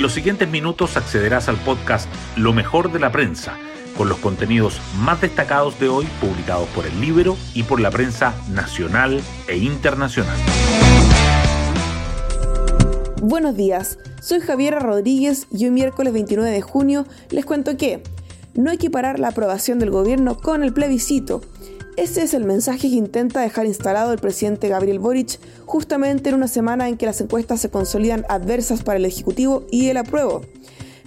En los siguientes minutos accederás al podcast Lo mejor de la prensa, con los contenidos más destacados de hoy publicados por el libro y por la prensa nacional e internacional. Buenos días, soy Javiera Rodríguez y hoy miércoles 29 de junio les cuento que no equiparar la aprobación del gobierno con el plebiscito. Ese es el mensaje que intenta dejar instalado el presidente Gabriel Boric justamente en una semana en que las encuestas se consolidan adversas para el Ejecutivo y el apruebo.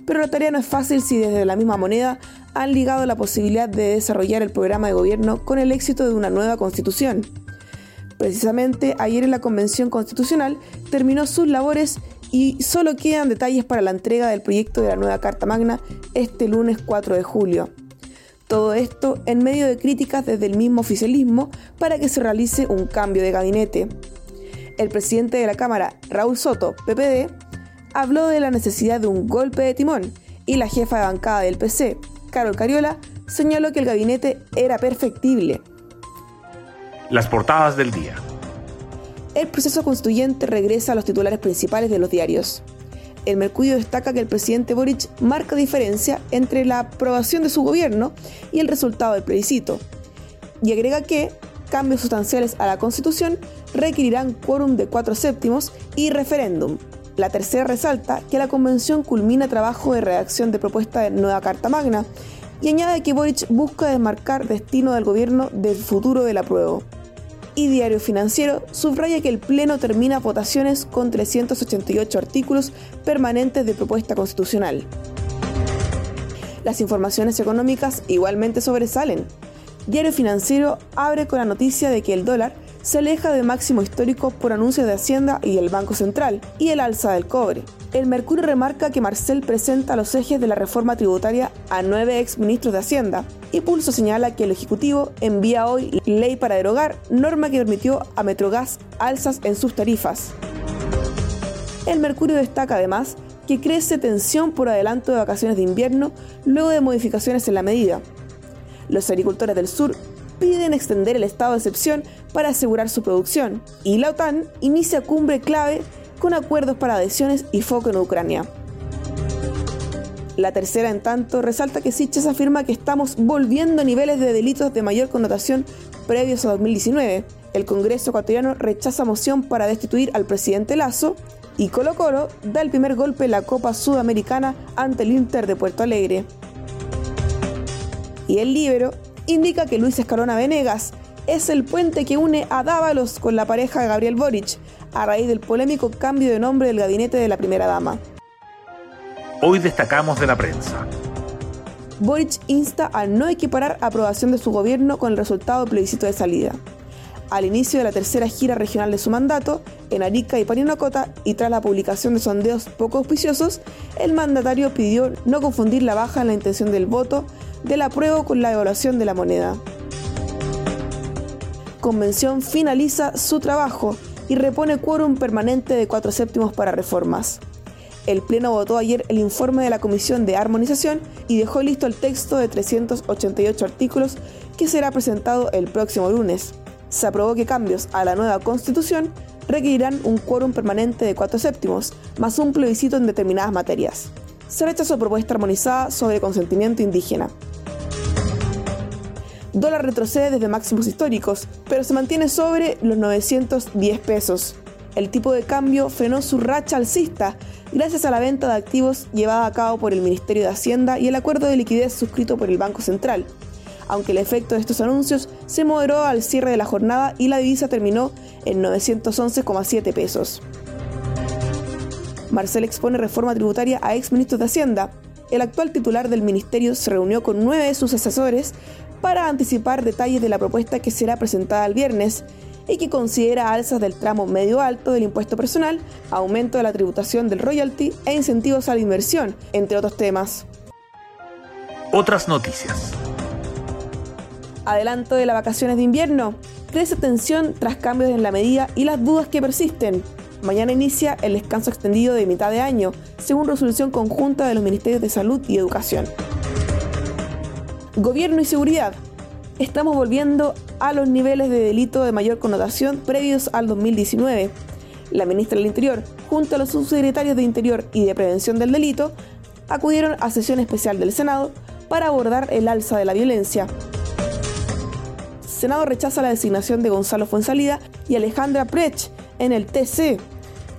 Pero la tarea no es fácil si desde la misma moneda han ligado la posibilidad de desarrollar el programa de gobierno con el éxito de una nueva constitución. Precisamente ayer en la Convención Constitucional terminó sus labores y solo quedan detalles para la entrega del proyecto de la nueva Carta Magna este lunes 4 de julio. Todo esto en medio de críticas desde el mismo oficialismo para que se realice un cambio de gabinete. El presidente de la Cámara, Raúl Soto, PPD, habló de la necesidad de un golpe de timón y la jefa de bancada del PC, Carol Cariola, señaló que el gabinete era perfectible. Las portadas del día. El proceso constituyente regresa a los titulares principales de los diarios el Mercurio destaca que el presidente Boric marca diferencia entre la aprobación de su gobierno y el resultado del plebiscito, y agrega que cambios sustanciales a la Constitución requerirán quórum de cuatro séptimos y referéndum. La tercera resalta que la convención culmina trabajo de redacción de propuesta de nueva Carta Magna y añade que Boric busca desmarcar destino del gobierno del futuro del apruebo y Diario Financiero subraya que el Pleno termina votaciones con 388 artículos permanentes de propuesta constitucional. Las informaciones económicas igualmente sobresalen. Diario Financiero abre con la noticia de que el dólar se aleja de máximo histórico por anuncios de Hacienda y el Banco Central y el alza del cobre. El Mercurio remarca que Marcel presenta los ejes de la reforma tributaria a nueve ex ministros de Hacienda y Pulso señala que el Ejecutivo envía hoy ley para derogar norma que permitió a Metrogas alzas en sus tarifas. El Mercurio destaca además que crece tensión por adelanto de vacaciones de invierno luego de modificaciones en la medida. Los agricultores del sur piden extender el estado de excepción para asegurar su producción, y la OTAN inicia cumbre clave con acuerdos para adhesiones y foco en Ucrania. La tercera, en tanto, resalta que Siches afirma que estamos volviendo a niveles de delitos de mayor connotación previos a 2019. El Congreso ecuatoriano rechaza moción para destituir al presidente Lazo y Colo Colo da el primer golpe en la Copa Sudamericana ante el Inter de Puerto Alegre. Y el Libro indica que Luis Escalona Venegas es el puente que une a Dávalos con la pareja de Gabriel Boric, a raíz del polémico cambio de nombre del gabinete de la primera dama. Hoy destacamos de la prensa. Boric insta a no equiparar aprobación de su gobierno con el resultado del plebiscito de salida. Al inicio de la tercera gira regional de su mandato, en Arica y Parinacota, y tras la publicación de sondeos poco auspiciosos, el mandatario pidió no confundir la baja en la intención del voto del apruebo con la evaluación de la moneda. Convención finaliza su trabajo y repone quórum permanente de cuatro séptimos para reformas. El Pleno votó ayer el informe de la Comisión de Armonización y dejó listo el texto de 388 artículos que será presentado el próximo lunes. Se aprobó que cambios a la nueva Constitución requerirán un quórum permanente de cuatro séptimos, más un plebiscito en determinadas materias. Se rechazó propuesta armonizada sobre consentimiento indígena dólar retrocede desde máximos históricos, pero se mantiene sobre los 910 pesos. El tipo de cambio frenó su racha alcista gracias a la venta de activos llevada a cabo por el Ministerio de Hacienda y el acuerdo de liquidez suscrito por el Banco Central. Aunque el efecto de estos anuncios se moderó al cierre de la jornada y la divisa terminó en 911,7 pesos. Marcel expone reforma tributaria a ex ministros de Hacienda. El actual titular del ministerio se reunió con nueve de sus asesores para anticipar detalles de la propuesta que será presentada el viernes y que considera alzas del tramo medio alto del impuesto personal, aumento de la tributación del royalty e incentivos a la inversión, entre otros temas. Otras noticias. Adelanto de las vacaciones de invierno. Crece tensión tras cambios en la medida y las dudas que persisten. Mañana inicia el descanso extendido de mitad de año, según resolución conjunta de los Ministerios de Salud y Educación. Gobierno y seguridad. Estamos volviendo a los niveles de delito de mayor connotación previos al 2019. La ministra del Interior, junto a los subsecretarios de Interior y de Prevención del Delito, acudieron a sesión especial del Senado para abordar el alza de la violencia. Senado rechaza la designación de Gonzalo Fuensalida y Alejandra Prech en el TC.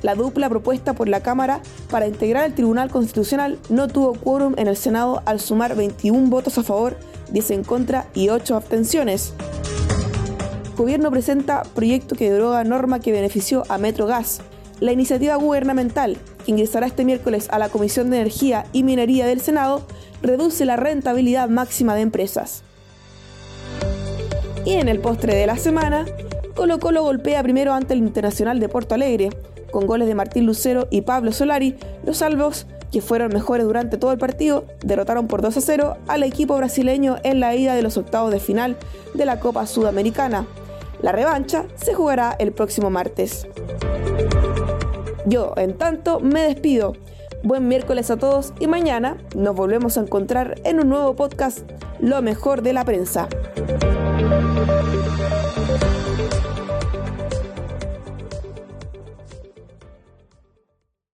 La dupla propuesta por la Cámara para integrar el Tribunal Constitucional no tuvo quórum en el Senado al sumar 21 votos a favor, 10 en contra y 8 abstenciones. Gobierno presenta proyecto que deroga norma que benefició a Metrogas. La iniciativa gubernamental, que ingresará este miércoles a la Comisión de Energía y Minería del Senado, reduce la rentabilidad máxima de empresas. Y en el postre de la semana, Colo Colo golpea primero ante el Internacional de Porto Alegre. Con goles de Martín Lucero y Pablo Solari, los salvos, que fueron mejores durante todo el partido, derrotaron por 2 a 0 al equipo brasileño en la ida de los octavos de final de la Copa Sudamericana. La revancha se jugará el próximo martes. Yo, en tanto, me despido. Buen miércoles a todos y mañana nos volvemos a encontrar en un nuevo podcast, Lo mejor de la prensa. Música